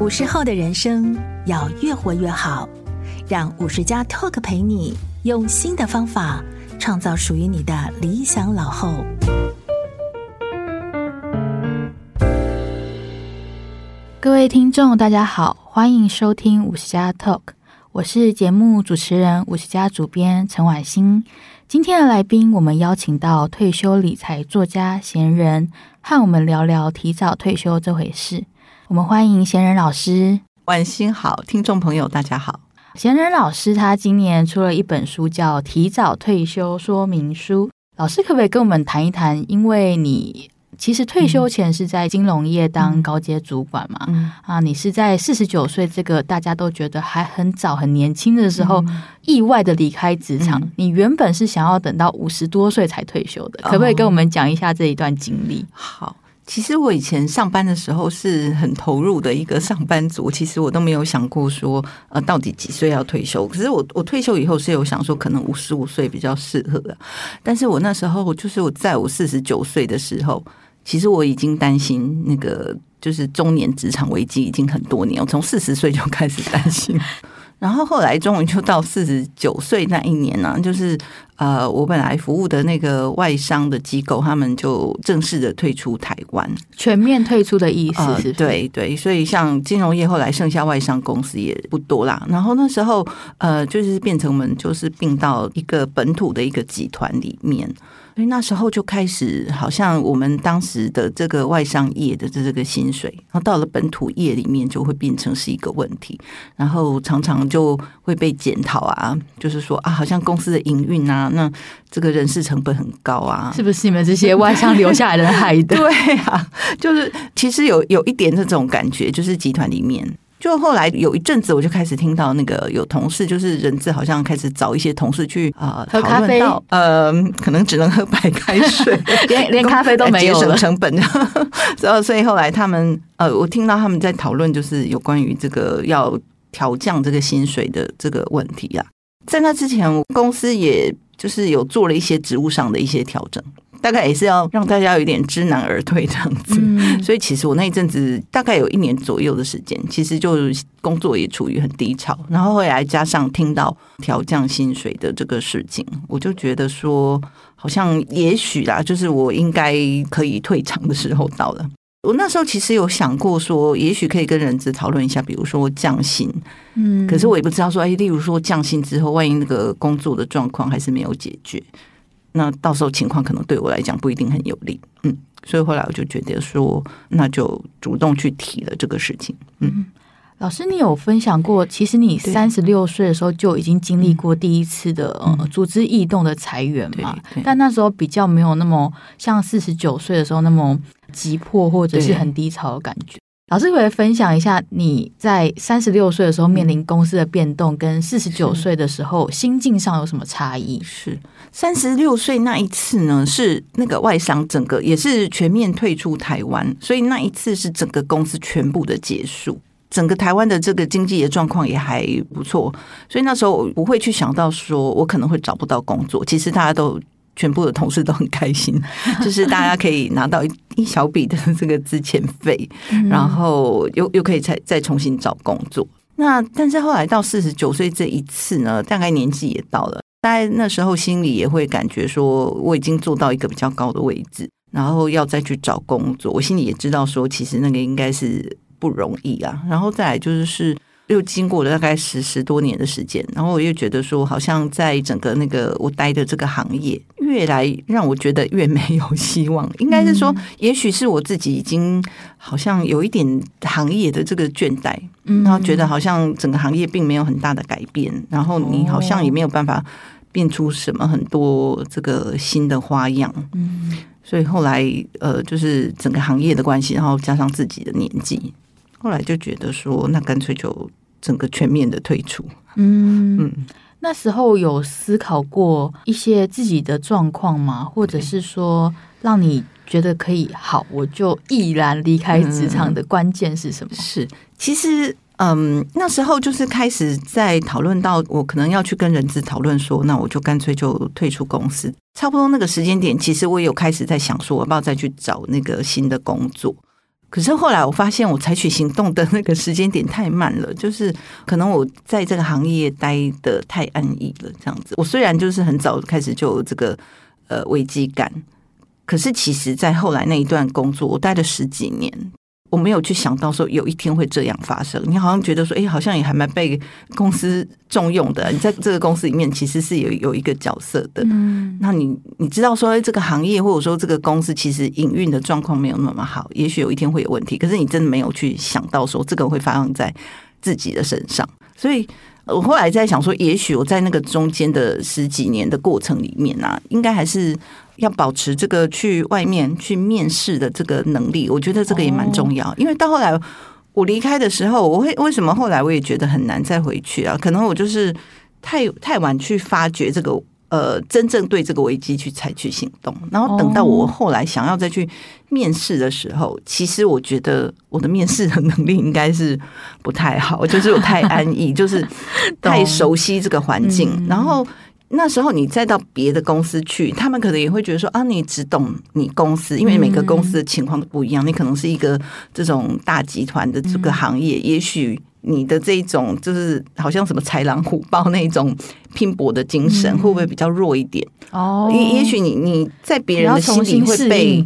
五十后的人生要越活越好，让五十加 Talk 陪你用新的方法创造属于你的理想老后。各位听众，大家好，欢迎收听五十加 Talk，我是节目主持人五十加主编陈婉欣。今天的来宾，我们邀请到退休理财作家闲人，和我们聊聊提早退休这回事。我们欢迎闲人老师。晚星好，听众朋友大家好。闲人老师他今年出了一本书，叫《提早退休说明书》。老师可不可以跟我们谈一谈？因为你其实退休前是在金融业当高阶主管嘛，嗯、啊，你是在四十九岁这个大家都觉得还很早、很年轻的时候，嗯、意外的离开职场。嗯、你原本是想要等到五十多岁才退休的，可不可以跟我们讲一下这一段经历？哦、好，其实我以前上班的时候是很投入的一个上班族，其实我都没有想过说呃到底几岁要退休。可是我我退休以后是有想说可能五十五岁比较适合的，但是我那时候就是我在我四十九岁的时候。其实我已经担心那个就是中年职场危机已经很多年，我从四十岁就开始担心，然后后来终于就到四十九岁那一年呢，就是呃，我本来服务的那个外商的机构，他们就正式的退出台湾，全面退出的意思是，是？对对，所以像金融业后来剩下外商公司也不多啦。然后那时候呃，就是变成我们就是并到一个本土的一个集团里面。所以那时候就开始，好像我们当时的这个外商业的这个薪水，然后到了本土业里面就会变成是一个问题，然后常常就会被检讨啊，就是说啊，好像公司的营运啊，那这个人事成本很高啊，是不是你们这些外商留下来的害的？对啊，就是其实有有一点这种感觉，就是集团里面。就后来有一阵子，我就开始听到那个有同事，就是人资好像开始找一些同事去啊讨论到，呃，可能只能喝白开水，连连咖啡都没有了，节省成本。然后，所以后来他们呃，我听到他们在讨论，就是有关于这个要调降这个薪水的这个问题啊。在那之前，公司也就是有做了一些职务上的一些调整。大概也是要让大家有点知难而退这样子，嗯、所以其实我那一阵子大概有一年左右的时间，其实就工作也处于很低潮，然后后来加上听到调降薪水的这个事情，我就觉得说，好像也许啦，就是我应该可以退场的时候到了。我那时候其实有想过说，也许可以跟人资讨论一下，比如说降薪，嗯，可是我也不知道说，哎，例如说降薪之后，万一那个工作的状况还是没有解决。那到时候情况可能对我来讲不一定很有利，嗯，所以后来我就觉得说，那就主动去提了这个事情。嗯，嗯，老师，你有分享过，其实你三十六岁的时候就已经经历过第一次的呃组织异动的裁员嘛？但那时候比较没有那么像四十九岁的时候那么急迫或者是很低潮的感觉。老师，可以分享一下你在三十六岁的时候面临公司的变动，跟四十九岁的时候心境上有什么差异？是三十六岁那一次呢，是那个外商整个也是全面退出台湾，所以那一次是整个公司全部的结束，整个台湾的这个经济的状况也还不错，所以那时候我不会去想到说我可能会找不到工作，其实大家都。全部的同事都很开心，就是大家可以拿到一一小笔的这个资遣费，然后又又可以再再重新找工作。那但是后来到四十九岁这一次呢，大概年纪也到了，大概那时候心里也会感觉说，我已经做到一个比较高的位置，然后要再去找工作，我心里也知道说，其实那个应该是不容易啊。然后再来就是。又经过了大概十十多年的时间，然后我又觉得说，好像在整个那个我待的这个行业，越来让我觉得越没有希望。应该是说，也许是我自己已经好像有一点行业的这个倦怠，然后觉得好像整个行业并没有很大的改变，然后你好像也没有办法变出什么很多这个新的花样。嗯，所以后来呃，就是整个行业的关系，然后加上自己的年纪。后来就觉得说，那干脆就整个全面的退出。嗯嗯，那时候有思考过一些自己的状况吗？或者是说，让你觉得可以好，我就毅然离开职场的关键是什么？嗯、是，其实嗯，那时候就是开始在讨论到我可能要去跟人资讨论说，那我就干脆就退出公司。差不多那个时间点，其实我有开始在想说，我要不要再去找那个新的工作。可是后来我发现，我采取行动的那个时间点太慢了，就是可能我在这个行业待的太安逸了，这样子。我虽然就是很早开始就有这个呃危机感，可是其实在后来那一段工作，我待了十几年。我没有去想到说有一天会这样发生。你好像觉得说，哎，好像也还蛮被公司重用的。你在这个公司里面其实是有有一个角色的。嗯，那你你知道说，这个行业或者说这个公司其实营运的状况没有那么好，也许有一天会有问题。可是你真的没有去想到说这个会发生在自己的身上。所以我后来在想说，也许我在那个中间的十几年的过程里面啊，应该还是。要保持这个去外面去面试的这个能力，我觉得这个也蛮重要。因为到后来我离开的时候，我会为什么后来我也觉得很难再回去啊？可能我就是太太晚去发掘这个呃，真正对这个危机去采取行动，然后等到我后来想要再去面试的时候，其实我觉得我的面试的能力应该是不太好，就是我太安逸，就是太熟悉这个环境，然后。那时候你再到别的公司去，他们可能也会觉得说啊，你只懂你公司，因为每个公司的情况都不一样。你可能是一个这种大集团的这个行业，也许你的这种就是好像什么豺狼虎豹那种拼搏的精神，会不会比较弱一点？哦，也也许你你在别人的心里会被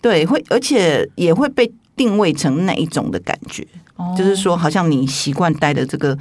对，会而且也会被定位成那一种的感觉。就是说，好像你习惯待的这个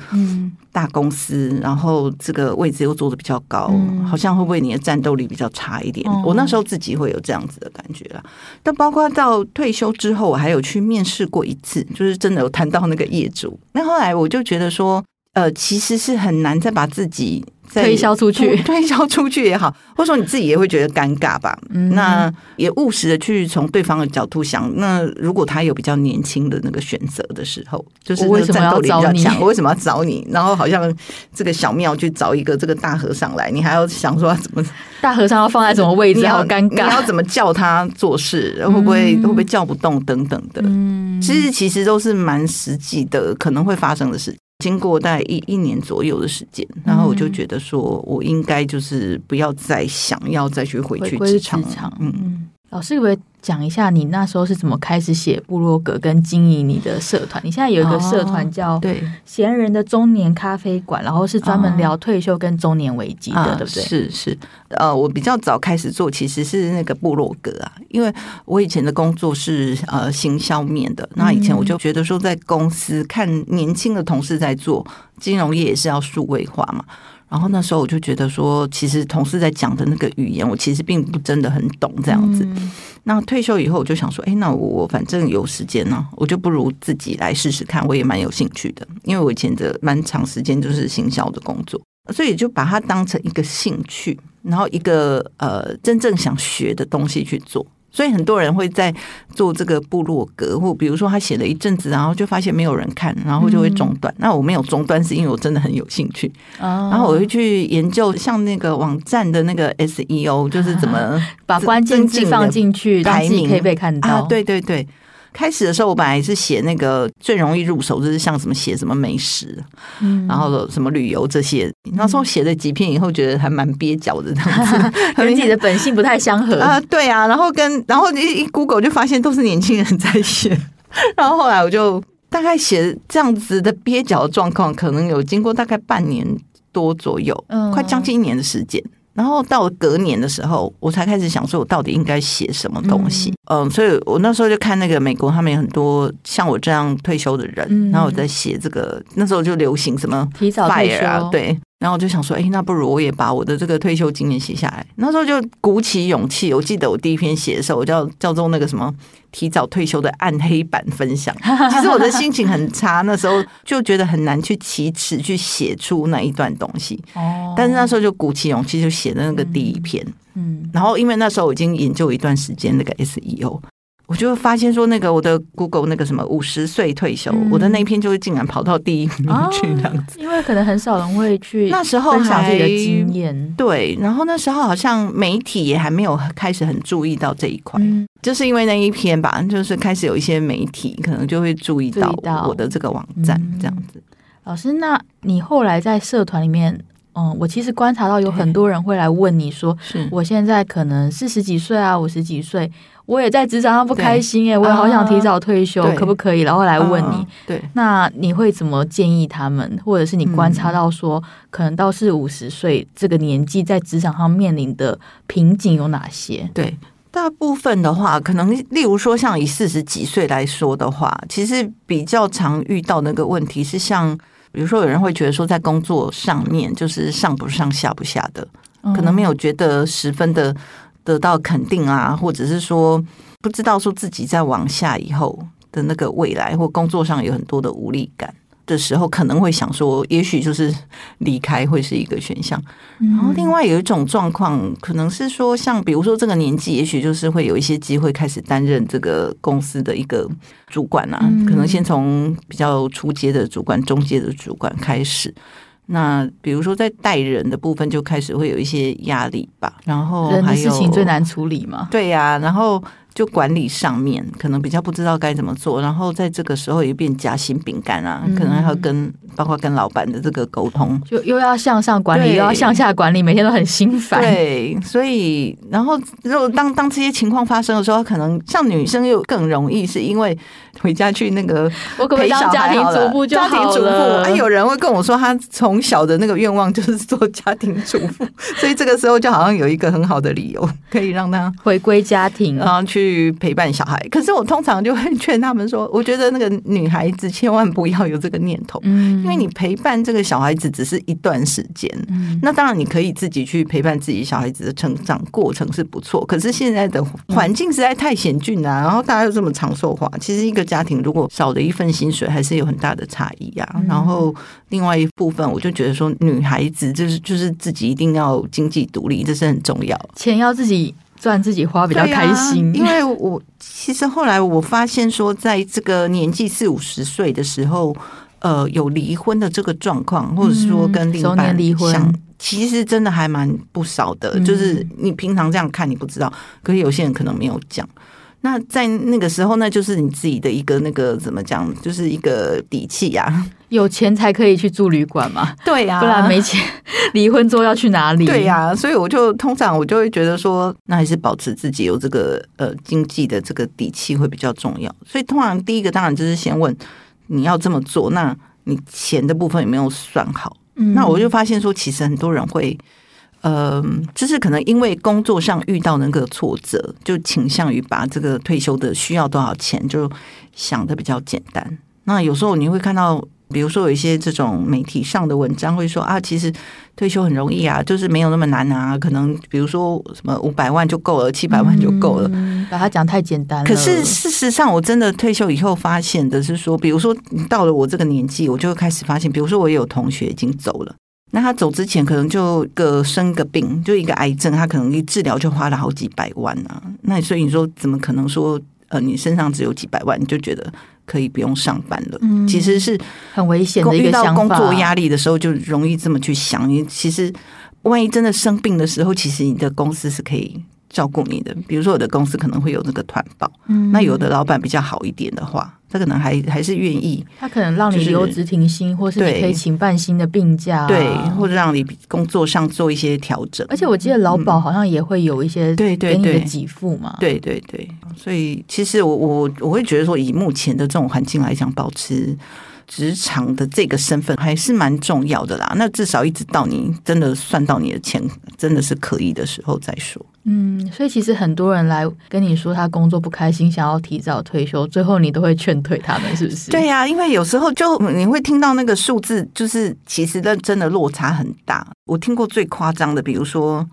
大公司，嗯、然后这个位置又做的比较高，嗯、好像会不会你的战斗力比较差一点？嗯、我那时候自己会有这样子的感觉啦。但包括到退休之后，我还有去面试过一次，就是真的有谈到那个业主。那后来我就觉得说，呃，其实是很难再把自己。推销出去，推销出去也好，或者说你自己也会觉得尴尬吧。嗯、那也务实的去从对方的角度想，那如果他有比较年轻的那个选择的时候，就是那个战斗力比较强，我为什么要找你？然后好像这个小庙去找一个这个大和尚来，你还要想说怎么 大和尚要放在什么位置？好尴尬，你要怎么叫他做事？会不会会不会叫不动等等的？嗯，其实其实都是蛮实际的，可能会发生的事。经过大概一一年左右的时间，然后我就觉得说，我应该就是不要再想要再去回去职场。嗯，老师可不可以讲一下你那时候是怎么开始写部落格跟经营你的社团？你现在有一个社团叫“对闲人的中年咖啡馆”，然后是专门聊退休跟中年危机的，哦、对不对？是是，呃，我比较早开始做，其实是那个部落格啊，因为我以前的工作是呃行销面的，那以前我就觉得说，在公司看年轻的同事在做金融业也是要数位化嘛。然后那时候我就觉得说，其实同事在讲的那个语言，我其实并不真的很懂这样子。嗯、那退休以后，我就想说，哎，那我反正有时间呢，我就不如自己来试试看。我也蛮有兴趣的，因为我以前的蛮长时间就是行销的工作，所以就把它当成一个兴趣，然后一个呃真正想学的东西去做。所以很多人会在做这个部落格，或比如说他写了一阵子，然后就发现没有人看，然后就会中断。嗯、那我没有中断，是因为我真的很有兴趣。哦、然后我会去研究像那个网站的那个 SEO，就是怎么把关键字放进去，排名可以被看到。啊、对对对。开始的时候，我本来是写那个最容易入手，就是像什么写什么美食，嗯，然后什么旅游这些。那时候写了几篇以后，觉得还蛮蹩脚的这样子，和自己的本性不太相合啊。对啊，然后跟然后一一 Google 就发现都是年轻人在写，然后后来我就大概写这样子的蹩脚的状况，可能有经过大概半年多左右，嗯，快将近一年的时间。然后到隔年的时候，我才开始想说，我到底应该写什么东西。嗯，嗯，所以我那时候就看那个美国，他们有很多像我这样退休的人，嗯、然后我在写这个。那时候就流行什么提早退休，对。然后我就想说，哎，那不如我也把我的这个退休经验写下来。那时候就鼓起勇气，我记得我第一篇写的时候，我叫叫做那个什么。提早退休的暗黑版分享，其实我的心情很差，那时候就觉得很难去启齿去写出那一段东西。哦，但是那时候就鼓起勇气就写了那个第一篇，嗯，然后因为那时候我已经研究一段时间那个 SEO。我就发现说，那个我的 Google 那个什么五十岁退休，嗯、我的那一篇就会竟然跑到第一名去这样子，因为可能很少人会去那时候分享自己的经验，对，然后那时候好像媒体也还没有开始很注意到这一块，嗯、就是因为那一篇吧，就是开始有一些媒体可能就会注意到我的这个网站这样子。老师，那你后来在社团里面嗯，我其实观察到有很多人会来问你说，是我现在可能四十几岁啊，五十几岁，我也在职场上不开心耶，我也好想提早退休，可不可以？然后来问你，对，那你会怎么建议他们？或者是你观察到说，可能到四五十岁这个年纪，在职场上面临的瓶颈有哪些？对。大部分的话，可能例如说，像以四十几岁来说的话，其实比较常遇到那个问题是，像比如说有人会觉得说，在工作上面就是上不上下不下的，可能没有觉得十分的得到肯定啊，或者是说不知道说自己在往下以后的那个未来或工作上有很多的无力感。的时候可能会想说，也许就是离开会是一个选项。然后另外有一种状况，可能是说，像比如说这个年纪，也许就是会有一些机会开始担任这个公司的一个主管啊。可能先从比较初阶的主管、中阶的主管开始。那比如说在带人的部分，就开始会有一些压力吧。然后还有人的事情最难处理嘛？对呀，然后。就管理上面可能比较不知道该怎么做，然后在这个时候也变夹心饼干啊，可能还要跟包括跟老板的这个沟通，就又要向上管理，又要向下管理，每天都很心烦。对，所以然后如果当当这些情况发生的时候，可能像女生又更容易，是因为回家去那个我可不可以当家庭主妇就好了？家庭主妇，哎，有人会跟我说，他从小的那个愿望就是做家庭主妇，所以这个时候就好像有一个很好的理由可以让他回归家庭，然后去。去陪伴小孩，可是我通常就会劝他们说，我觉得那个女孩子千万不要有这个念头，嗯，因为你陪伴这个小孩子只是一段时间，嗯，那当然你可以自己去陪伴自己小孩子的成长过程是不错，可是现在的环境实在太险峻啊，然后大家又这么长寿化，其实一个家庭如果少了一份薪水，还是有很大的差异啊。然后另外一部分，我就觉得说，女孩子就是就是自己一定要经济独立，这是很重要，钱要自己。赚自己花比较开心，因为我其实后来我发现说，在这个年纪四五十岁的时候，呃，有离婚的这个状况，或者是说跟另一半离婚，其实真的还蛮不少的。就是你平常这样看你不知道，可是有些人可能没有讲。那在那个时候，那就是你自己的一个那个怎么讲，就是一个底气呀、啊。有钱才可以去住旅馆嘛？对呀、啊，不然没钱，离婚之后要去哪里？对呀、啊，所以我就通常我就会觉得说，那还是保持自己有这个呃经济的这个底气会比较重要。所以通常第一个当然就是先问你要这么做，那你钱的部分有没有算好？嗯，那我就发现说，其实很多人会。呃，就是可能因为工作上遇到那个挫折，就倾向于把这个退休的需要多少钱，就想的比较简单。那有时候你会看到，比如说有一些这种媒体上的文章会说啊，其实退休很容易啊，就是没有那么难啊。可能比如说什么五百万就够了，七百万就够了，嗯，把它讲太简单了。可是事实上，我真的退休以后发现的是说，比如说你到了我这个年纪，我就会开始发现，比如说我也有同学已经走了。那他走之前可能就个生个病，就一个癌症，他可能一治疗就花了好几百万啊。那所以你说怎么可能说呃，你身上只有几百万，你就觉得可以不用上班了？嗯，其实是很危险的一个想法。遇到工作压力的时候，就容易这么去想。你其实万一真的生病的时候，其实你的公司是可以照顾你的。比如说，我的公司可能会有那个团保，嗯，那有的老板比较好一点的话。他可能还还是愿意，他可能让你留职停薪，就是、或是你可以请半薪的病假、啊，对，或者让你工作上做一些调整。而且我记得劳保好像也会有一些对对给你的给付嘛，对对对。所以其实我我我会觉得说，以目前的这种环境来讲，保持。职场的这个身份还是蛮重要的啦。那至少一直到你真的算到你的钱真的是可以的时候再说。嗯，所以其实很多人来跟你说他工作不开心，想要提早退休，最后你都会劝退他们，是不是？对呀、啊，因为有时候就你会听到那个数字，就是其实的真的落差很大。我听过最夸张的，比如说。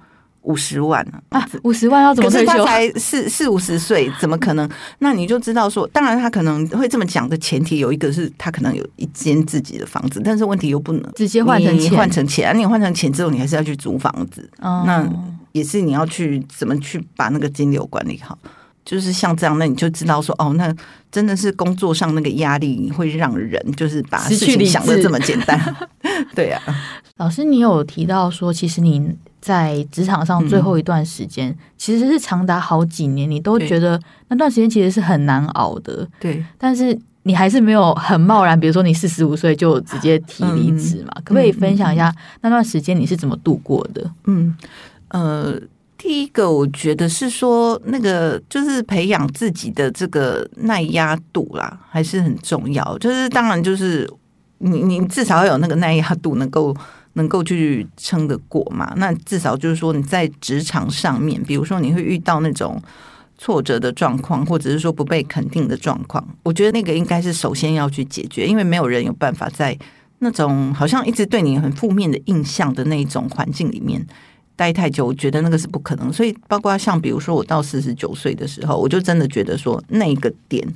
五十万啊！五十万要怎么退休？可是他才四四五十岁，怎么可能？那你就知道说，当然他可能会这么讲的前提有一个是他可能有一间自己的房子，但是问题又不能直接换成钱，换成钱。你换成钱之后，你还是要去租房子，哦、那也是你要去怎么去把那个金流管理好。就是像这样，那你就知道说，哦，那真的是工作上那个压力会让人就是把事情想的这么简单。对呀、啊，老师，你有提到说，其实你。在职场上最后一段时间，嗯、其实是长达好几年，你都觉得那段时间其实是很难熬的。对，但是你还是没有很贸然，比如说你四十五岁就直接提离职嘛？嗯、可不可以分享一下那段时间你是怎么度过的？嗯，呃，第一个我觉得是说那个就是培养自己的这个耐压度啦，还是很重要。就是当然就是你你至少要有那个耐压度，能够能够去撑得过嘛。那至少就是说你在职场上面，比如说你会遇到那种。挫折的状况，或者是说不被肯定的状况，我觉得那个应该是首先要去解决，因为没有人有办法在那种好像一直对你很负面的印象的那种环境里面待太久，我觉得那个是不可能。所以，包括像比如说我到四十九岁的时候，我就真的觉得说那个点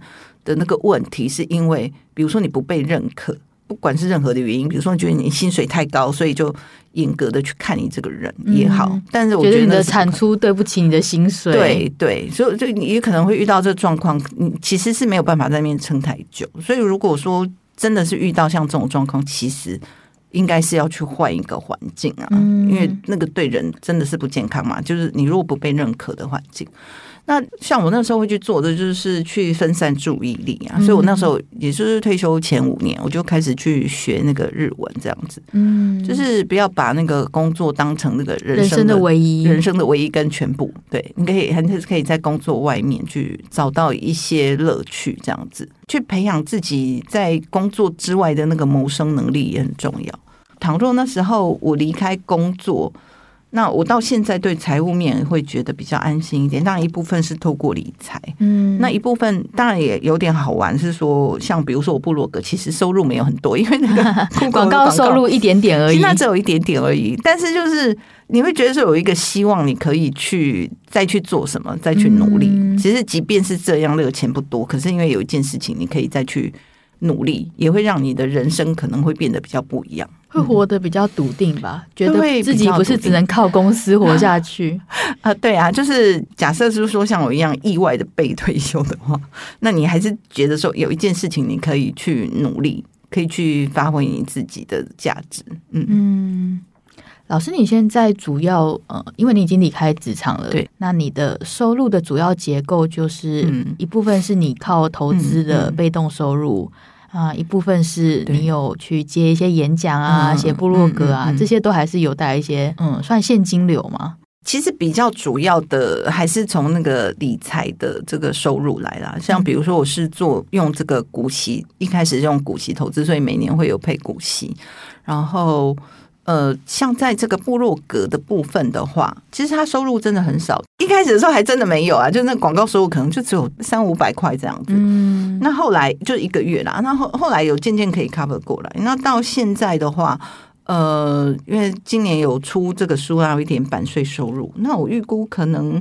的那个问题，是因为比如说你不被认可。不管是任何的原因，比如说你觉得你薪水太高，所以就严格的去看你这个人也好。嗯、但是我觉得，你的产出对不起你的薪水，对对，所以就你也可能会遇到这个状况，你其实是没有办法在那边撑太久。所以如果说真的是遇到像这种状况，其实应该是要去换一个环境啊，嗯、因为那个对人真的是不健康嘛。就是你如果不被认可的环境。那像我那时候会去做的，就是去分散注意力啊。所以我那时候也就是退休前五年，我就开始去学那个日文，这样子。嗯，就是不要把那个工作当成那个人生的唯一，人生的唯一跟全部。对，你可以还是可以在工作外面去找到一些乐趣，这样子去培养自己在工作之外的那个谋生能力也很重要。倘若那时候我离开工作。那我到现在对财务面会觉得比较安心一点，当然一部分是透过理财，嗯，那一部分当然也有点好玩，是说像比如说我部落格其实收入没有很多，因为那个 广告收入一点点而已，那只有一点点而已。但是就是你会觉得说有一个希望，你可以去再去做什么，再去努力。嗯、其实即便是这样，那个钱不多，可是因为有一件事情你可以再去努力，也会让你的人生可能会变得比较不一样。会活得比较笃定吧，嗯、觉得自己不是只能靠公司活下 去啊。对啊，就是假设是说像我一样意外的被退休的话，那你还是觉得说有一件事情你可以去努力，可以去发挥你自己的价值。嗯嗯，老师，你现在主要呃，因为你已经离开职场了，对，那你的收入的主要结构就是一部分是你靠投资的被动收入。嗯嗯啊，一部分是你有去接一些演讲啊，写部落格啊，这些都还是有带一些，嗯，算现金流吗？其实比较主要的还是从那个理财的这个收入来啦。像比如说，我是做用这个股息，一开始用股息投资，所以每年会有配股息，然后。呃，像在这个部落格的部分的话，其实他收入真的很少。一开始的时候还真的没有啊，就那广告收入可能就只有三五百块这样子。嗯，那后来就一个月啦，那后后来有渐渐可以 cover 过来。那到现在的话，呃，因为今年有出这个书啊，有一点版税收入。那我预估可能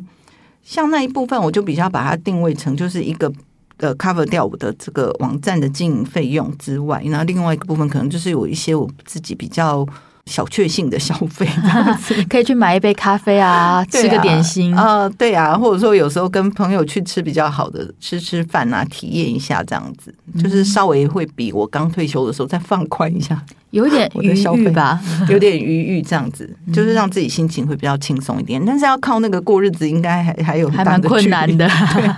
像那一部分，我就比较把它定位成就是一个呃 cover 掉我的这个网站的经营费用之外，那另外一个部分可能就是有一些我自己比较。小确幸的消费，可以去买一杯咖啡啊，啊吃个点心。啊、呃，对啊，或者说有时候跟朋友去吃比较好的，吃吃饭啊，体验一下这样子，就是稍微会比我刚退休的时候再放宽一下，有点 我的消费吧，有点余裕这样子，就是让自己心情会比较轻松一点。但是要靠那个过日子，应该还还有还蛮困难的，对。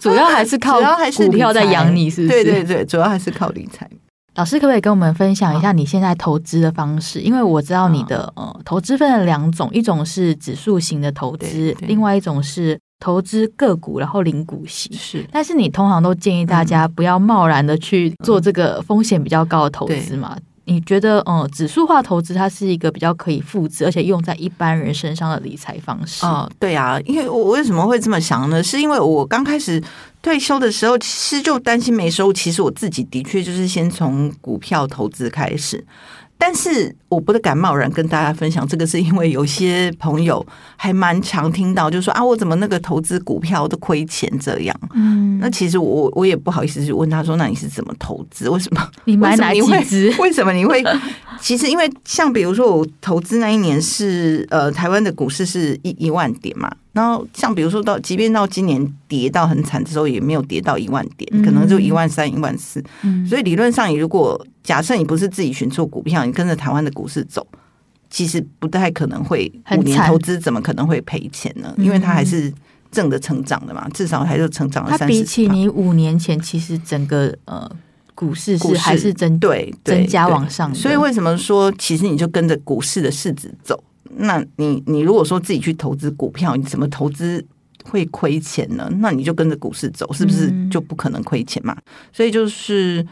主要还是靠股票在养你，是不是？对对对，主要还是靠理财。老师可不可以跟我们分享一下你现在投资的方式？因为我知道你的呃投资分了两种，一种是指数型的投资，另外一种是投资个股，然后领股息。是，但是你通常都建议大家不要贸然的去做这个风险比较高的投资嘛？你觉得，嗯，指数化投资它是一个比较可以复制，而且用在一般人身上的理财方式？哦，对啊，因为我为什么会这么想呢？是因为我刚开始退休的时候，其实就担心没收入。其实我自己的确就是先从股票投资开始。但是我不敢贸然跟大家分享这个，是因为有些朋友还蛮常听到，就说啊，我怎么那个投资股票都亏钱这样。嗯，那其实我我也不好意思去问他说，那你是怎么投资？为什么你买哪几只？为什么你会？其实因为像比如说我投资那一年是呃台湾的股市是一一万点嘛。然后，像比如说到，即便到今年跌到很惨的时候，也没有跌到一万点，可能就一万三、一万四。所以理论上，你如果假设你不是自己选错股票，你跟着台湾的股市走，其实不太可能会五年投资，怎么可能会赔钱呢？因为它还是正的成长的嘛，至少还是成长了三十。它比起你五年前，其实整个呃股市是还是增对增加往上，所以为什么说其实你就跟着股市的市值走？那你你如果说自己去投资股票，你怎么投资会亏钱呢？那你就跟着股市走，是不是就不可能亏钱嘛？所以就是。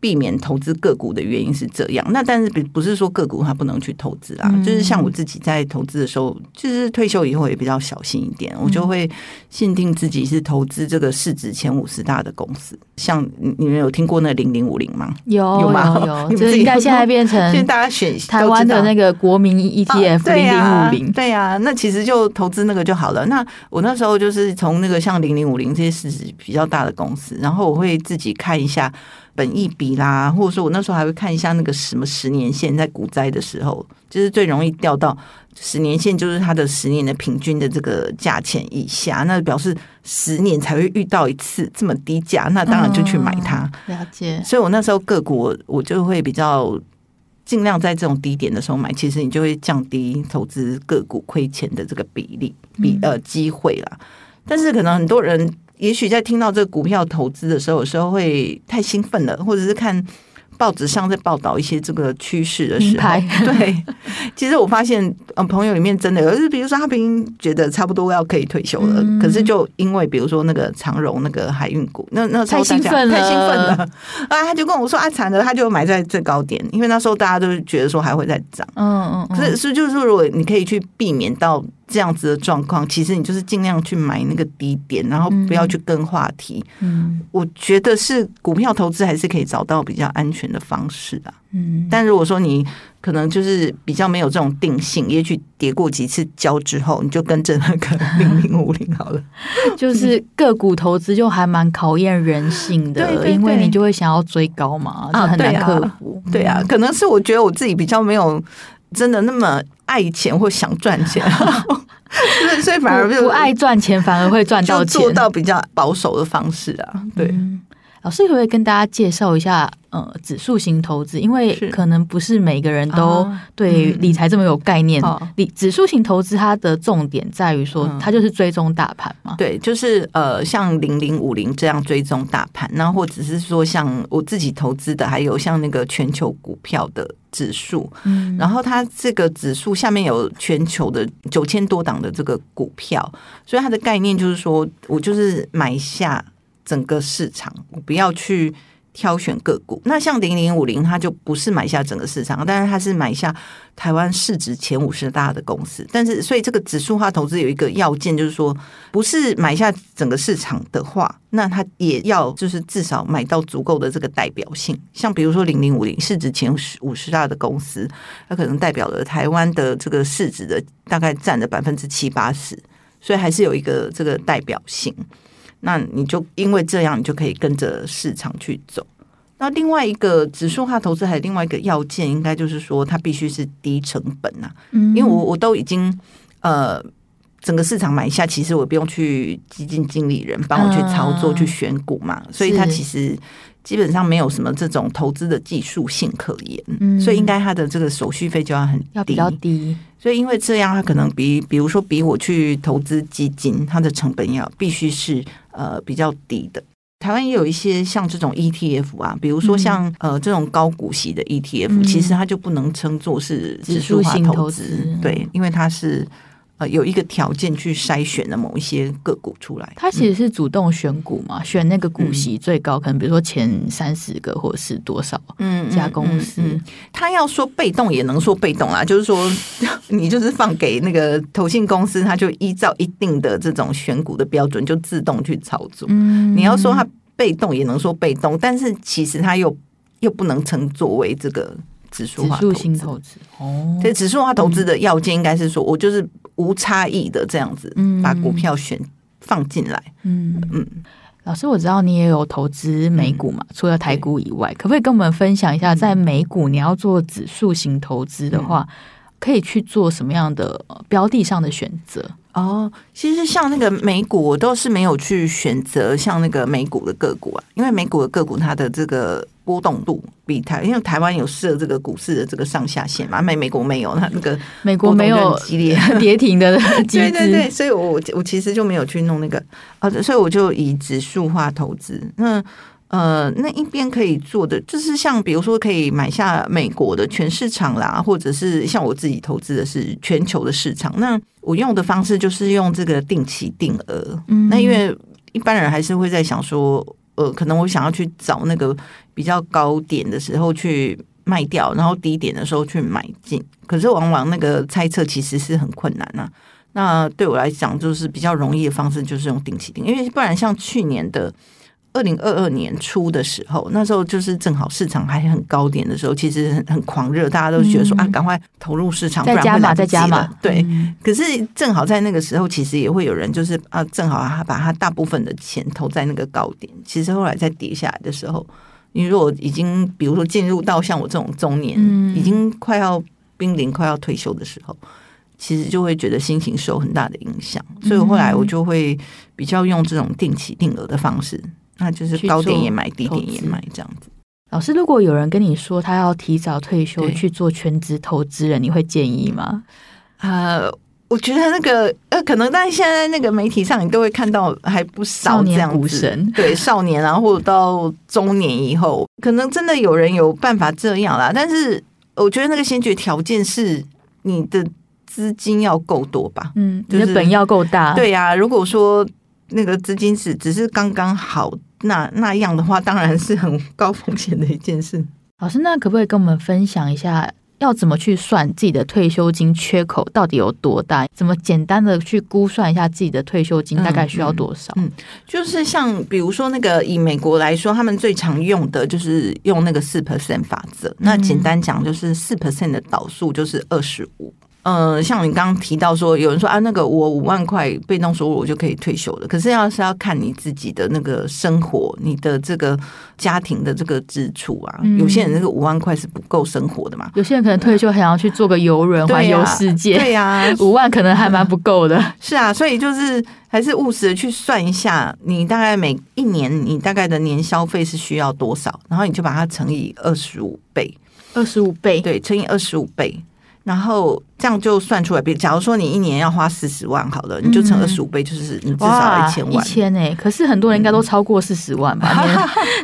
避免投资个股的原因是这样，那但是不不是说个股它不能去投资啊，嗯、就是像我自己在投资的时候，就是退休以后也比较小心一点，嗯、我就会限定自己是投资这个市值前五十大的公司。像你们有听过那零零五零吗？有有吗？有，这应该现在变成 现在大家选台湾的那个国民 ETF 零零五零，对呀，那其实就投资那个就好了。那我那时候就是从那个像零零五零这些市值比较大的公司，然后我会自己看一下。本益比啦，或者说我那时候还会看一下那个什么十年线，在股灾的时候，就是最容易掉到十年线，就是它的十年的平均的这个价钱以下，那表示十年才会遇到一次这么低价，那当然就去买它。嗯、了解。所以我那时候个股我，我就会比较尽量在这种低点的时候买，其实你就会降低投资个股亏钱的这个比例比呃机会啦。但是可能很多人。也许在听到这个股票投资的时候，有时候会太兴奋了，或者是看报纸上在报道一些这个趋势的时候，对，其实我发现，嗯，朋友里面真的有，就是比如说他平时觉得差不多要可以退休了，嗯、可是就因为比如说那个长荣那个海运股，那那太兴奋了，太兴奋了。啊！他就跟我说啊，惨了，他就买在最高点，因为那时候大家都觉得说还会再涨，嗯嗯，可是是就是说，如果你可以去避免到。这样子的状况，其实你就是尽量去买那个低点，然后不要去跟话题。嗯，我觉得是股票投资还是可以找到比较安全的方式啊。嗯，但如果说你可能就是比较没有这种定性，也许跌过几次跤之后，你就跟着那个零零五零好了。就是个股投资就还蛮考验人性的，对对对，因为你就会想要追高嘛，啊，很难克服。对啊，可能是我觉得我自己比较没有。真的那么爱钱或想赚钱，所以反而不爱赚钱，反而会赚到钱，做到比较保守的方式啊。对，嗯、老师可不可以跟大家介绍一下？呃，指数型投资，因为可能不是每个人都对理财这么有概念。理、嗯、指数型投资它的重点在于说，它就是追踪大盘嘛。对，就是呃，像零零五零这样追踪大盘，那或者是说像我自己投资的，还有像那个全球股票的指数。嗯，然后它这个指数下面有全球的九千多档的这个股票，所以它的概念就是说我就是买下整个市场，我不要去。挑选个股，那像零零五零，它就不是买下整个市场，但是它是买下台湾市值前五十大的公司。但是，所以这个指数化投资有一个要件，就是说，不是买下整个市场的话，那它也要就是至少买到足够的这个代表性。像比如说零零五零市值前五十大的公司，它可能代表了台湾的这个市值的大概占了百分之七八十，所以还是有一个这个代表性。那你就因为这样，你就可以跟着市场去走。那另外一个指数化投资还有另外一个要件，应该就是说它必须是低成本呐。嗯，因为我我都已经呃整个市场买下，其实我不用去基金经理人帮我去操作去选股嘛，所以它其实基本上没有什么这种投资的技术性可言。嗯，所以应该它的这个手续费就要很低，要比较低。所以因为这样，它可能比比如说比我去投资基金，它的成本要必须是。呃，比较低的。台湾也有一些像这种 ETF 啊，比如说像、嗯、呃这种高股息的 ETF，、嗯、其实它就不能称作是指数化投资，对，因为它是。呃，有一个条件去筛选的某一些个股出来，它其实是主动选股嘛，嗯、选那个股息最高，可能比如说前三十个或者是多少，嗯，家公司。他、要说被动也能说被动啊，就是说 你就是放给那个投信公司，他就依照一定的这种选股的标准，就自动去操作。嗯，你要说它被动也能说被动，但是其实它又又不能称作为这个。指数化投资哦，这指数化投资的要件应该是说，我就是无差异的这样子把股票选放进来。嗯嗯，老师，我知道你也有投资美股嘛？除了台股以外，可不可以跟我们分享一下，在美股你要做指数型投资的话，可以去做什么样的标的上的选择？哦，其实像那个美股，我都是没有去选择像那个美股的个股啊，因为美股的个股它的这个波动度比台，因为台湾有设这个股市的这个上下限嘛，美美国没有，它那个美国没有激烈。跌停的 对对对，所以我我其实就没有去弄那个啊，所以我就以指数化投资。那呃，那一边可以做的就是像比如说可以买下美国的全市场啦，或者是像我自己投资的是全球的市场。那我用的方式就是用这个定期定额。嗯，那因为一般人还是会在想说，呃，可能我想要去找那个比较高点的时候去卖掉，然后低点的时候去买进。可是往往那个猜测其实是很困难啊。那对我来讲，就是比较容易的方式就是用定期定，因为不然像去年的。二零二二年初的时候，那时候就是正好市场还很高点的时候，其实很很狂热，大家都觉得说、嗯、啊，赶快投入市场，不然会来不及了。对，嗯、可是正好在那个时候，其实也会有人就是啊，正好他把他大部分的钱投在那个高点，其实后来在跌下来的时候，你如果已经比如说进入到像我这种中年，嗯、已经快要濒临快要退休的时候，其实就会觉得心情受很大的影响，所以后来我就会比较用这种定期定额的方式。那就是高点也买，低点也买，这样子。老师，如果有人跟你说他要提早退休去做全职投资人，你会建议吗？呃，我觉得那个呃，可能，但现在那个媒体上，你都会看到还不少这样子。对，少年啊，或者到中年以后，可能真的有人有办法这样啦。但是，我觉得那个先决条件是你的资金要够多吧？嗯，你的本要够大。对呀，如果说那个资金是只是刚刚好。那那样的话，当然是很高风险的一件事。老师，那可不可以跟我们分享一下，要怎么去算自己的退休金缺口到底有多大？怎么简单的去估算一下自己的退休金大概需要多少？嗯，嗯，就是像比如说那个以美国来说，他们最常用的就是用那个四 percent 法则。那简单讲，就是四 percent 的导数就是二十五。呃，像你刚刚提到说，有人说啊，那个我五万块被动收入我就可以退休了。可是要是要看你自己的那个生活，你的这个家庭的这个支出啊，嗯、有些人那个五万块是不够生活的嘛。有些人可能退休还要去做个游轮环游世界，对呀、啊，五万可能还蛮不够的。是啊，所以就是还是务实的去算一下，你大概每一年你大概的年消费是需要多少，然后你就把它乘以二十五倍，二十五倍，对，乘以二十五倍。然后这样就算出来，比如假如说你一年要花四十万，好了，你就乘二十五倍，就是你至少一千万。一千哎，可是很多人应该都超过四十万吧？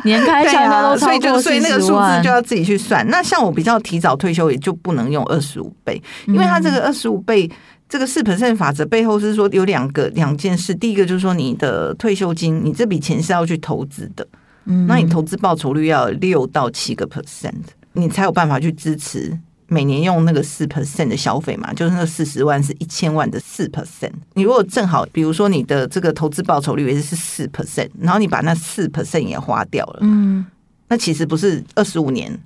年 年开销应该都超过四十万。所以那个数字就要自己去算。那像我比较提早退休，也就不能用二十五倍，因为它这个二十五倍，这个四 percent 法则背后是说有两个两件事。第一个就是说你的退休金，你这笔钱是要去投资的，嗯，那你投资报酬率要六到七个 percent，你才有办法去支持。每年用那个四 percent 的消费嘛，就是那个四十万是一千万的四 percent。你如果正好，比如说你的这个投资报酬率也是四 percent，然后你把那四 percent 也花掉了，嗯，那其实不是二十五年。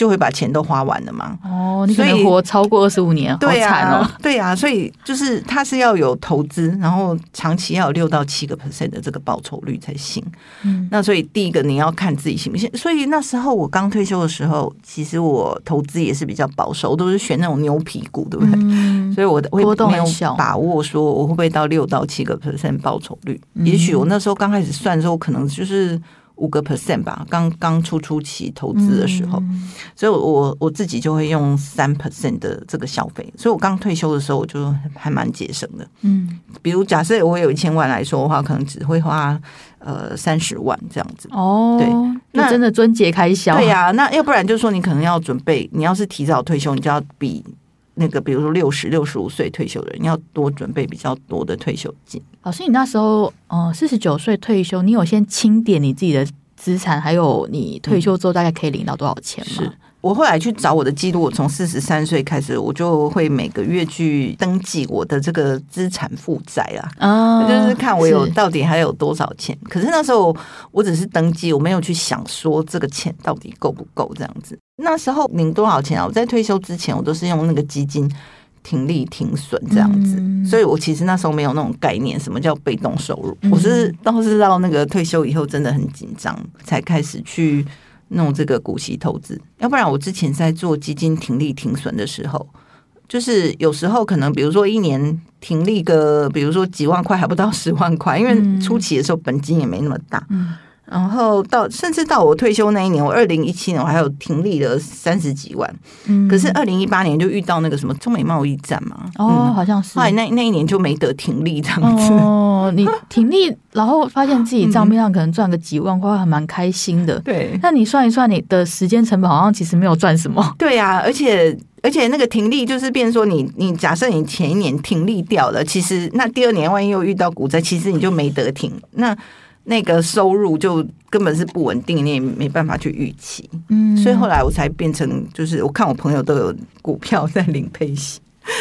就会把钱都花完了嘛？哦，你可能活超过二十五年，对呀、啊，哦、对呀、啊，所以就是它是要有投资，然后长期要有六到七个 percent 的这个报酬率才行。嗯，那所以第一个你要看自己行不行。所以那时候我刚退休的时候，其实我投资也是比较保守，都是选那种牛皮股，对不对？嗯、所以我我也没有把握说我会不会到六到七个 percent 报酬率。嗯、也许我那时候刚开始算的时候，可能就是。五个 percent 吧，刚刚出初期投资的时候，嗯、所以我我自己就会用三 percent 的这个消费，所以我刚退休的时候我就还蛮节省的。嗯，比如假设我有一千万来说的话，可能只会花呃三十万这样子。哦，对，那真的尊节开销。对呀、啊，那要不然就是说你可能要准备，你要是提早退休，你就要比那个比如说六十六十五岁退休的人，你要多准备比较多的退休金。老师，你那时候呃四十九岁退休，你有先清点你自己的资产，还有你退休之后大概可以领到多少钱吗？是我后来去找我的记录，我从四十三岁开始，我就会每个月去登记我的这个资产负债啊，哦、就是看我有到底还有多少钱。可是那时候我只是登记，我没有去想说这个钱到底够不够这样子。那时候领多少钱啊？我在退休之前，我都是用那个基金。停利停损这样子，嗯、所以我其实那时候没有那种概念，什么叫被动收入？嗯、我是倒是到那个退休以后真的很紧张，才开始去弄这个股息投资。要不然我之前在做基金停利停损的时候，就是有时候可能比如说一年停利个，比如说几万块还不到十万块，因为初期的时候本金也没那么大。嗯然后到甚至到我退休那一年，我二零一七年我还有停利了三十几万。嗯，可是二零一八年就遇到那个什么中美贸易战嘛。哦，嗯、好像是。后来那那一年就没得停利这样子。哦，你 停利，然后发现自己账面上可能赚个几万块，还蛮开心的。对。那你算一算，你的时间成本好像其实没有赚什么。对呀、啊，而且而且那个停利就是变成说你你假设你前一年停利掉了，其实那第二年万一又遇到股灾，其实你就没得停。那那个收入就根本是不稳定，你也没办法去预期，嗯，所以后来我才变成，就是我看我朋友都有股票在领配息，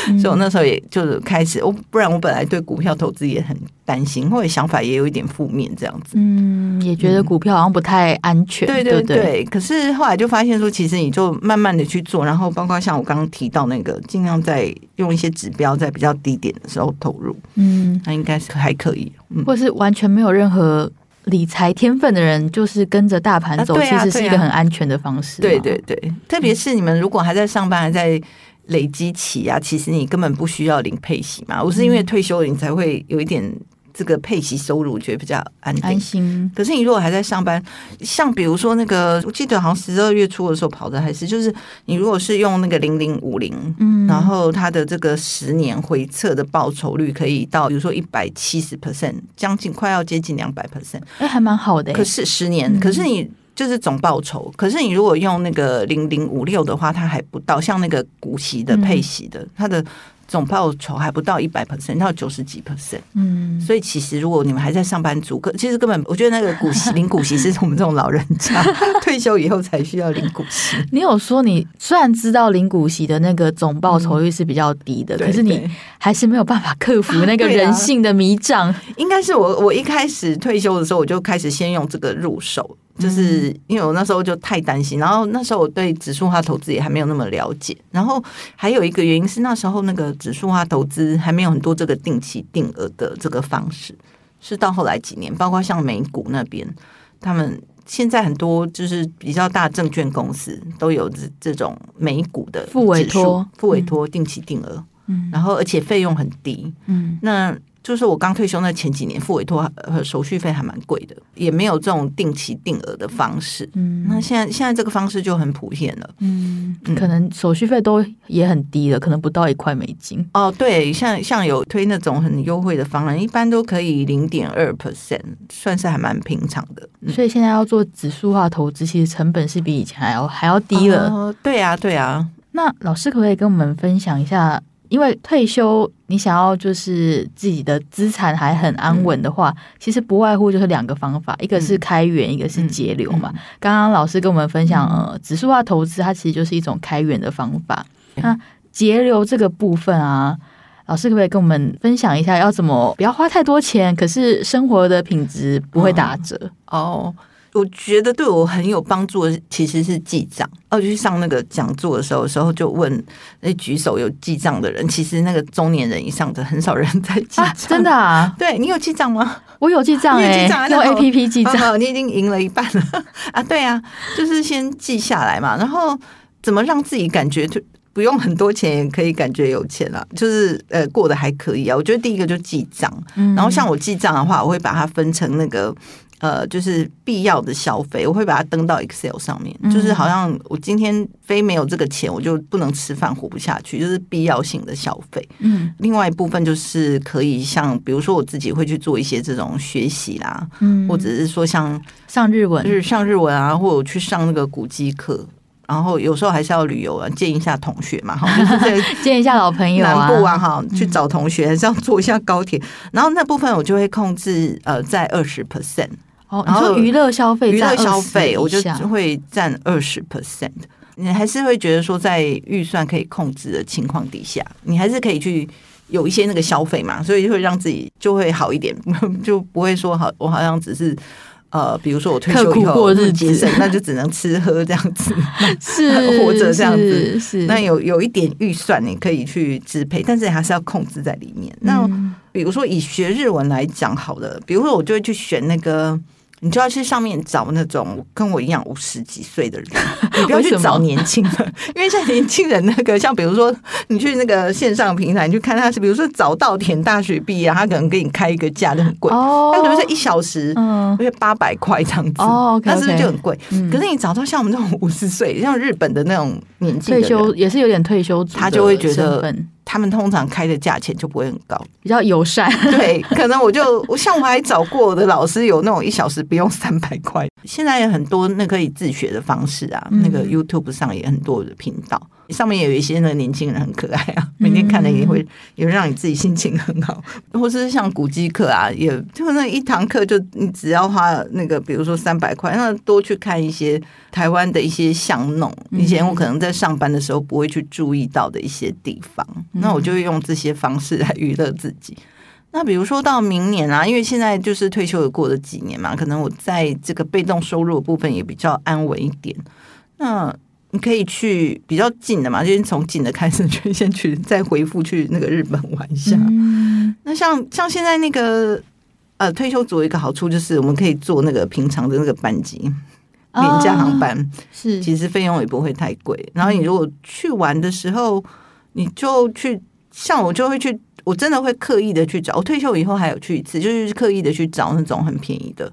嗯、所以我那时候也就是开始，我不然我本来对股票投资也很担心，或者想法也有一点负面这样子，嗯，也觉得股票好像不太安全，对对？对。可是后来就发现说，其实你就慢慢的去做，然后包括像我刚刚提到那个，尽量在用一些指标在比较低点的时候投入，嗯，那应该是还可以，嗯、或是完全没有任何。理财天分的人就是跟着大盘走，其实是一个很安全的方式。对对对，特别是你们如果还在上班，还在累积期啊，其实你根本不需要领配息嘛。我是因为退休了，你才会有一点。这个配息收入觉得比较安定安心。可是你如果还在上班，像比如说那个，我记得好像十二月初的时候跑的还是，就是你如果是用那个零零五零，嗯，然后它的这个十年回测的报酬率可以到，比如说一百七十 percent，将近快要接近两百 percent，哎，还蛮好的。可是十年，嗯、可是你就是总报酬，可是你如果用那个零零五六的话，它还不到，像那个股息的配息的，嗯、它的。总报酬还不到一百 percent，到九十几 percent。嗯，所以其实如果你们还在上班族，可其实根本我觉得那个股息 领股息是我们这种老人家 退休以后才需要领股息。你有说你虽然知道领股息的那个总报酬率是比较低的，嗯、可是你还是没有办法克服那个人性的迷障。应该是我我一开始退休的时候，我就开始先用这个入手。就是因为我那时候就太担心，然后那时候我对指数化投资也还没有那么了解，然后还有一个原因是那时候那个指数化投资还没有很多这个定期定额的这个方式，是到后来几年，包括像美股那边，他们现在很多就是比较大证券公司都有这这种美股的付委托、付委托定期定额，嗯，然后而且费用很低，嗯，那。就是我刚退休那前几年，付委托和手续费还蛮贵的，也没有这种定期定额的方式。嗯，那现在现在这个方式就很普遍了。嗯，可能手续费都也很低了，可能不到一块美金。哦，对，像像有推那种很优惠的方案，一般都可以零点二 percent，算是还蛮平常的。所以现在要做指数化投资，其实成本是比以前还要还要低了。哦，对啊，对啊。那老师可不可以跟我们分享一下？因为退休，你想要就是自己的资产还很安稳的话，嗯、其实不外乎就是两个方法，一个是开源，嗯、一个是节流嘛。嗯、刚刚老师跟我们分享，呃，指数化投资它其实就是一种开源的方法。嗯、那节流这个部分啊，老师可不可以跟我们分享一下，要怎么不要花太多钱，可是生活的品质不会打折？哦。哦我觉得对我很有帮助的其实是记账。哦，就去上那个讲座的时候，时候就问那举手有记账的人。其实那个中年人以上的很少人在记账。啊，真的啊？对，你有记账吗？我有记账哎，用 APP 记账。你已经赢了一半了啊！对啊，就是先记下来嘛。然后怎么让自己感觉就不用很多钱也可以感觉有钱了？就是呃过得还可以啊。我觉得第一个就记账。然后像我记账的话，我会把它分成那个。呃，就是必要的消费，我会把它登到 Excel 上面。嗯、就是好像我今天非没有这个钱，我就不能吃饭，活不下去，就是必要性的消费。嗯，另外一部分就是可以像，比如说我自己会去做一些这种学习啦，嗯，或者是说像上日文，就是上日文啊，或者去上那个古迹课，然后有时候还是要旅游啊，见一下同学嘛，哈，就是 见一下老朋友南部啊，哈，去找同学，还是要坐一下高铁。然后那部分我就会控制呃，在二十 percent。哦，然后娱乐消费，娱乐消费我就会占二十 percent。你还是会觉得说，在预算可以控制的情况底下，你还是可以去有一些那个消费嘛，所以就会让自己就会好一点，就不会说好，我好像只是呃，比如说我退休以后过日子，那就只能吃喝这样子，是活着这样子。是那有有一点预算，你可以去支配，但是还是要控制在里面。那比如说以学日文来讲，好的，比如说我就会去选那个。你就要去上面找那种跟我一样五十几岁的人，你不要去找年轻的，因为像年轻人那个，像比如说你去那个线上平台，你去看他是，比如说早稻田大学毕业，他可能给你开一个价就很贵，哦，他可能是一小时，嗯，八百块这样子，哦，那是不是就很贵？可 是你找到像我们这种五十岁，像日本的那种年纪退休也是有点退休，他就会觉得。他们通常开的价钱就不会很高，比较友善。对，可能我就我像我还找过我的老师，有那种一小时不用三百块。现在有很多那可以自学的方式啊，嗯、那个 YouTube 上也很多的频道。上面也有一些那个年轻人很可爱啊，每天看了也会也会让你自己心情很好，或者是像古迹课啊，也就那一堂课就你只要花那个比如说三百块，那多去看一些台湾的一些巷弄，以前我可能在上班的时候不会去注意到的一些地方，那我就会用这些方式来娱乐自己。那比如说到明年啊，因为现在就是退休也过了几年嘛，可能我在这个被动收入的部分也比较安稳一点，那。你可以去比较近的嘛，就是从近的开始，就先去再回复去那个日本玩一下。嗯、那像像现在那个呃退休族一个好处就是，我们可以坐那个平常的那个班机廉价航班，哦、是其实费用也不会太贵。然后你如果去玩的时候，你就去像我就会去，我真的会刻意的去找。我退休以后还有去一次，就是刻意的去找那种很便宜的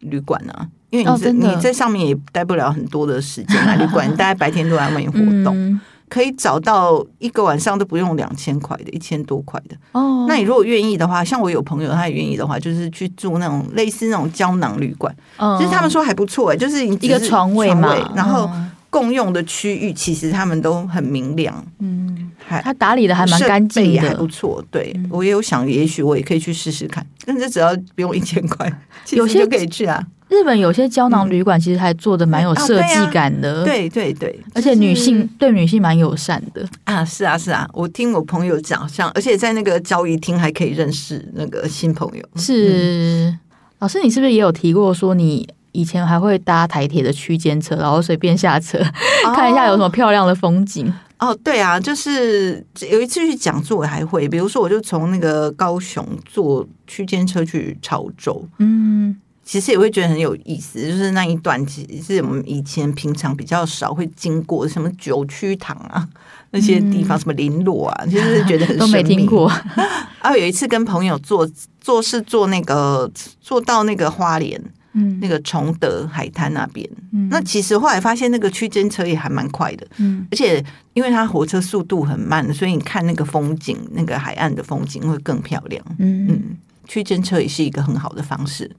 旅馆啊。因为你在、哦、你在上面也待不了很多的时间啊，旅馆大家白天都在外面活动，嗯、可以找到一个晚上都不用两千块的，一千多块的。哦，那你如果愿意的话，像我有朋友他也愿意的话，就是去住那种类似那种胶囊旅馆，哦、其实他们说还不错哎、欸，就是一个床位嘛，然后共用的区域其实他们都很明亮，嗯，还他打理的还蛮干净的，也还不错。对、嗯、我也有想，也许我也可以去试试看，但是只要不用一千块，其实就可以去啊。日本有些胶囊旅馆其实还做的蛮有设计感的，嗯，对对对，而且女性对女性蛮友善的。啊，是啊是啊，我听我朋友讲，像而且在那个交易厅还可以认识那个新朋友。是，嗯、老师，你是不是也有提过说你以前还会搭台铁的区间车，然后随便下车，哦、看一下有什么漂亮的风景？哦，对啊，就是有一次去讲座我还会，比如说我就从那个高雄坐区间车去潮州，嗯。其实也会觉得很有意思，就是那一段其实是我们以前平常比较少会经过，什么九曲堂啊那些地方，嗯、什么林落啊，其实是觉得很都没听过。啊，有一次跟朋友坐坐是坐那个坐到那个花莲，嗯，那个崇德海滩那边，嗯，那其实后来发现那个区间车也还蛮快的，嗯，而且因为它火车速度很慢，所以你看那个风景，那个海岸的风景会更漂亮，嗯。嗯，区间车也是一个很好的方式。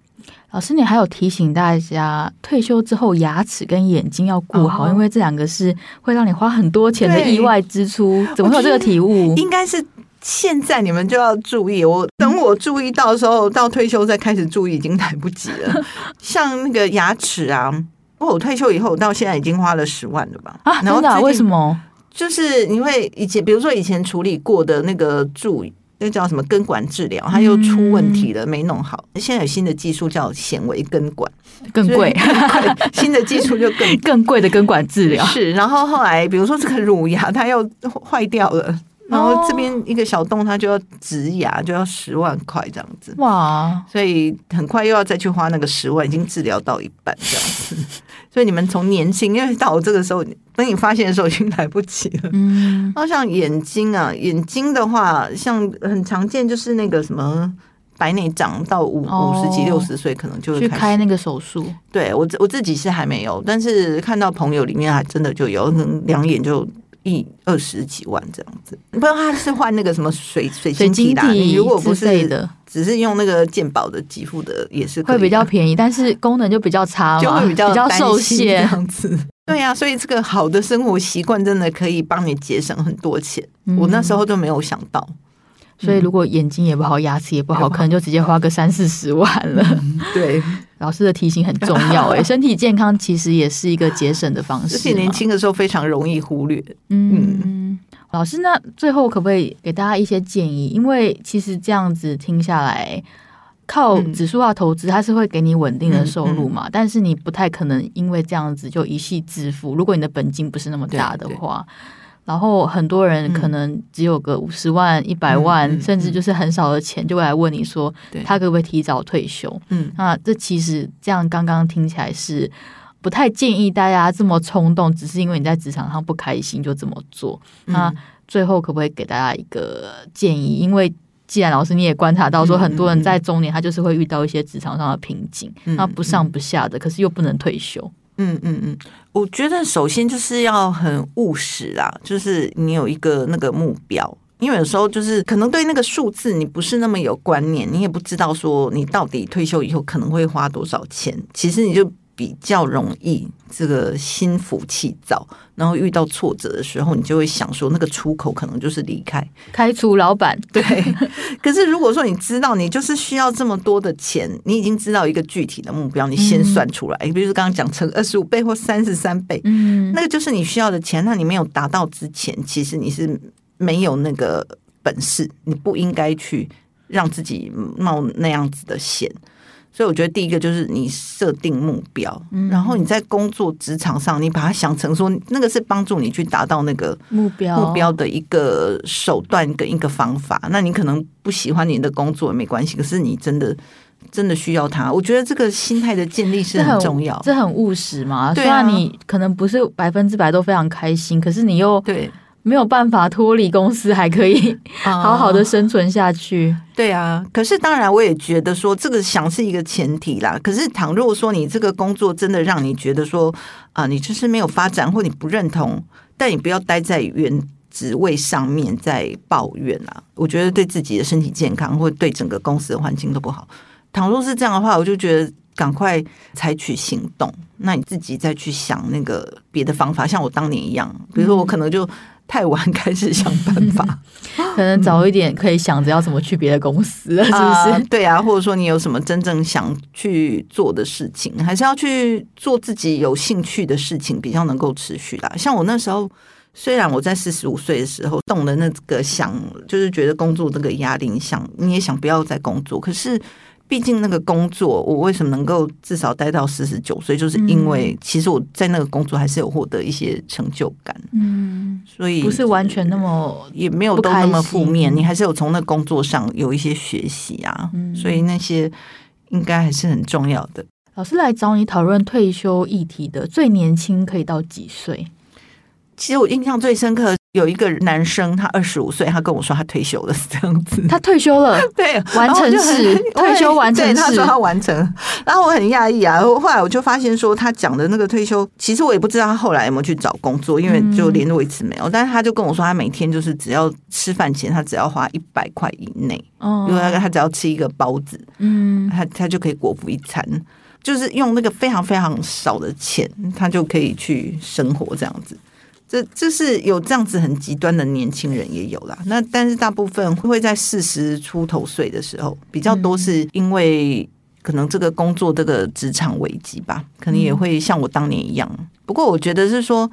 老师，你还有提醒大家，退休之后牙齿跟眼睛要顾好，哦、因为这两个是会让你花很多钱的意外支出。怎么会有这个体悟？应该是现在你们就要注意。我等我注意到的时候，到退休再开始注意，已经来不及了。像那个牙齿啊，我退休以后到现在已经花了十万了吧？啊，真的？为什么？就是因为以前，比如说以前处理过的那个蛀。那叫什么根管治疗？它又出问题了，嗯、没弄好。现在有新的技术叫显微根管，更贵。新的技术就更 更贵的根管治疗是。然后后来，比如说这个乳牙它又坏掉了，然后这边一个小洞它就要植牙，就要十万块这样子。哇！所以很快又要再去花那个十万，已经治疗到一半这样子。所以你们从年轻，因为到我这个时候，等你发现的时候已经来不及了。嗯，然后像眼睛啊，眼睛的话，像很常见就是那个什么白内障，到五五十几、六十岁可能就会去开那个手术。对我我自己是还没有，但是看到朋友里面还真的就有，可能两眼就一二十几万这样子。不知道他是换那个什么水水晶体啦？你如果不是的。只是用那个健保的给付的也是会比较便宜，但是功能就比较差嘛，就会比较比较受限这样子。对呀、啊，所以这个好的生活习惯真的可以帮你节省很多钱。嗯、我那时候都没有想到，所以如果眼睛也不好，牙齿也不好，可能就直接花个三四十万了。嗯、对，老师的提醒很重要哎，身体健康其实也是一个节省的方式，而且年轻的时候非常容易忽略。嗯。嗯老师，那最后可不可以给大家一些建议？因为其实这样子听下来，靠指数化投资，它是会给你稳定的收入嘛？嗯嗯、但是你不太可能因为这样子就一夕致富。如果你的本金不是那么大的话，然后很多人可能只有个五十万、一百万，嗯、甚至就是很少的钱，就会来问你说，他可不可以提早退休？嗯，那这其实这样刚刚听起来是不太建议大家这么冲动，只是因为你在职场上不开心就这么做。嗯、那最后可不可以给大家一个建议？因为既然老师你也观察到说，很多人在中年他就是会遇到一些职场上的瓶颈，嗯、那不上不下的，可是又不能退休。嗯嗯嗯，我觉得首先就是要很务实啦，就是你有一个那个目标，因为有时候就是可能对那个数字你不是那么有观念，你也不知道说你到底退休以后可能会花多少钱，其实你就。比较容易这个心浮气躁，然后遇到挫折的时候，你就会想说，那个出口可能就是离开、开除老板。对。可是如果说你知道你就是需要这么多的钱，你已经知道一个具体的目标，你先算出来，嗯、比如说刚刚讲成二十五倍或三十三倍，嗯，那个就是你需要的钱。那你没有达到之前，其实你是没有那个本事，你不应该去让自己冒那样子的险。所以我觉得第一个就是你设定目标，嗯、然后你在工作职场上，你把它想成说那个是帮助你去达到那个目标目标的一个手段跟一个方法。那你可能不喜欢你的工作也没关系，可是你真的真的需要它。我觉得这个心态的建立是很重要，这很，这很务实嘛。虽然你可能不是百分之百都非常开心，可是你又对。没有办法脱离公司，还可以好好的生存下去。哦，对啊，可是当然，我也觉得说这个想是一个前提啦。可是，倘若说你这个工作真的让你觉得说啊，你就是没有发展或你不认同，但你不要待在原职位上面在抱怨啦。我觉得对自己的身体健康或对整个公司的环境都不好。倘若是这样的话，我就觉得赶快采取行动。那你自己再去想那个别的方法，像我当年一样，比如说我可能就。太晚开始想办法，可能早一点可以想着要怎么去别的公司，是不是？啊，对啊，或者说你有什么真正想去做的事情，还是要去做自己有兴趣的事情，比较能够持续啦。像我那时候，虽然我在四十五岁的时候动了那个想，就是觉得工作这个压力，想你也想不要再工作，可是。毕竟那个工作，我为什么能够至少待到四十九岁，就是因为其实我在那个工作还是有获得一些成就感。嗯，所以不是完全那么也没有都那么负面，你还是有从那工作上有一些学习啊。嗯，所以那些应该还是很重要的。老师来找你讨论退休议题的最年轻可以到几岁？其实我印象最深刻。有一个男生，他二十五岁，他跟我说他退休了，是这样子。他退休了，对，完成式退休完成式。他说他完成，然后我很讶异啊。后来我就发现说，他讲的那个退休，其实我也不知道他后来有没有去找工作，因为就联络一次没有。但是他就跟我说，他每天就是只要吃饭钱，他只要花一百块以内，因为他他只要吃一个包子，嗯，他他就可以果腹一餐，就是用那个非常非常少的钱，他就可以去生活这样子。这就是有这样子很极端的年轻人也有啦，那但是大部分会在四十出头岁的时候比较多，是因为可能这个工作这个职场危机吧，可能也会像我当年一样。不过我觉得是说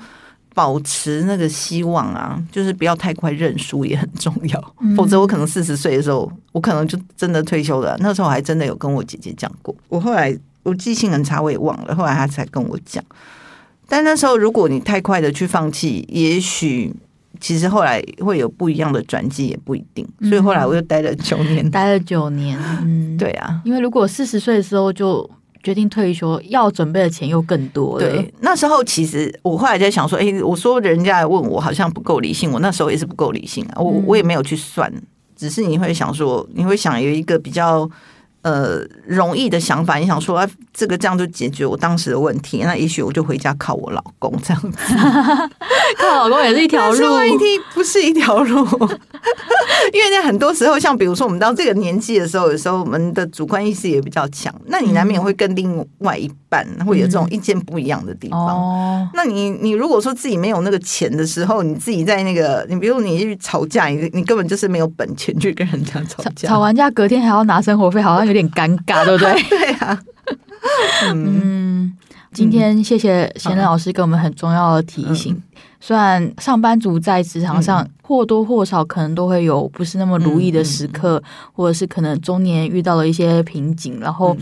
保持那个希望啊，就是不要太快认输也很重要，否则我可能四十岁的时候，我可能就真的退休了。那时候我还真的有跟我姐姐讲过，我后来我记性很差，我也忘了，后来她才跟我讲。但那时候，如果你太快的去放弃，也许其实后来会有不一样的转机，也不一定。所以后来我又待了九年，待了九年。嗯，对啊，因为如果四十岁的时候就决定退休，要准备的钱又更多了。对，那时候其实我后来在想说，哎、欸，我说人家来问我，好像不够理性。我那时候也是不够理性啊，我我也没有去算，只是你会想说，你会想有一个比较。呃，容易的想法，你想说啊，这个这样就解决我当时的问题，那也许我就回家靠我老公这样子，靠老公也是一条路，问题不是一条路，因为在很多时候，像比如说我们到这个年纪的时候，有时候我们的主观意识也比较强，那你难免会跟另外一半会有这种意见不一样的地方。嗯。哦、那你你如果说自己没有那个钱的时候，你自己在那个，你比如你去吵架，你你根本就是没有本钱去跟人家吵架，吵完架隔天还要拿生活费，好像有点尴尬，对不对？对啊。嗯，今天谢谢贤仁老师给我们很重要的提醒。嗯、虽然上班族在职场上或多或少可能都会有不是那么如意的时刻，嗯、或者是可能中年遇到了一些瓶颈，然后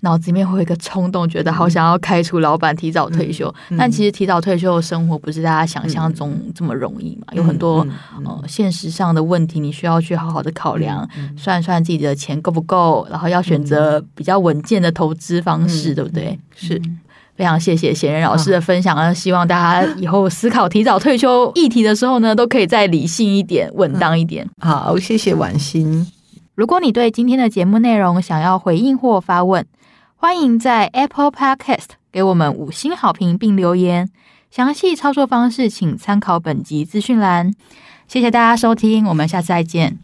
脑子里面会有一个冲动，觉得好想要开除老板，提早退休。嗯嗯、但其实提早退休的生活不是大家想象中这么容易嘛，嗯、有很多、呃现实上的问题，你需要去好好的考量，算算自己的钱够不够，然后要选择比较稳健的投资方式，嗯、对不对？是、嗯、非常谢谢贤仁老师的分享啊！希望大家以后思考提早退休议题的时候呢，都可以再理性一点、稳当一点。嗯、好，谢谢婉心。如果你对今天的节目内容想要回应或发问，欢迎在 Apple Podcast 给我们五星好评并留言。详细操作方式请参考本集资讯栏。谢谢大家收听，我们下次再见。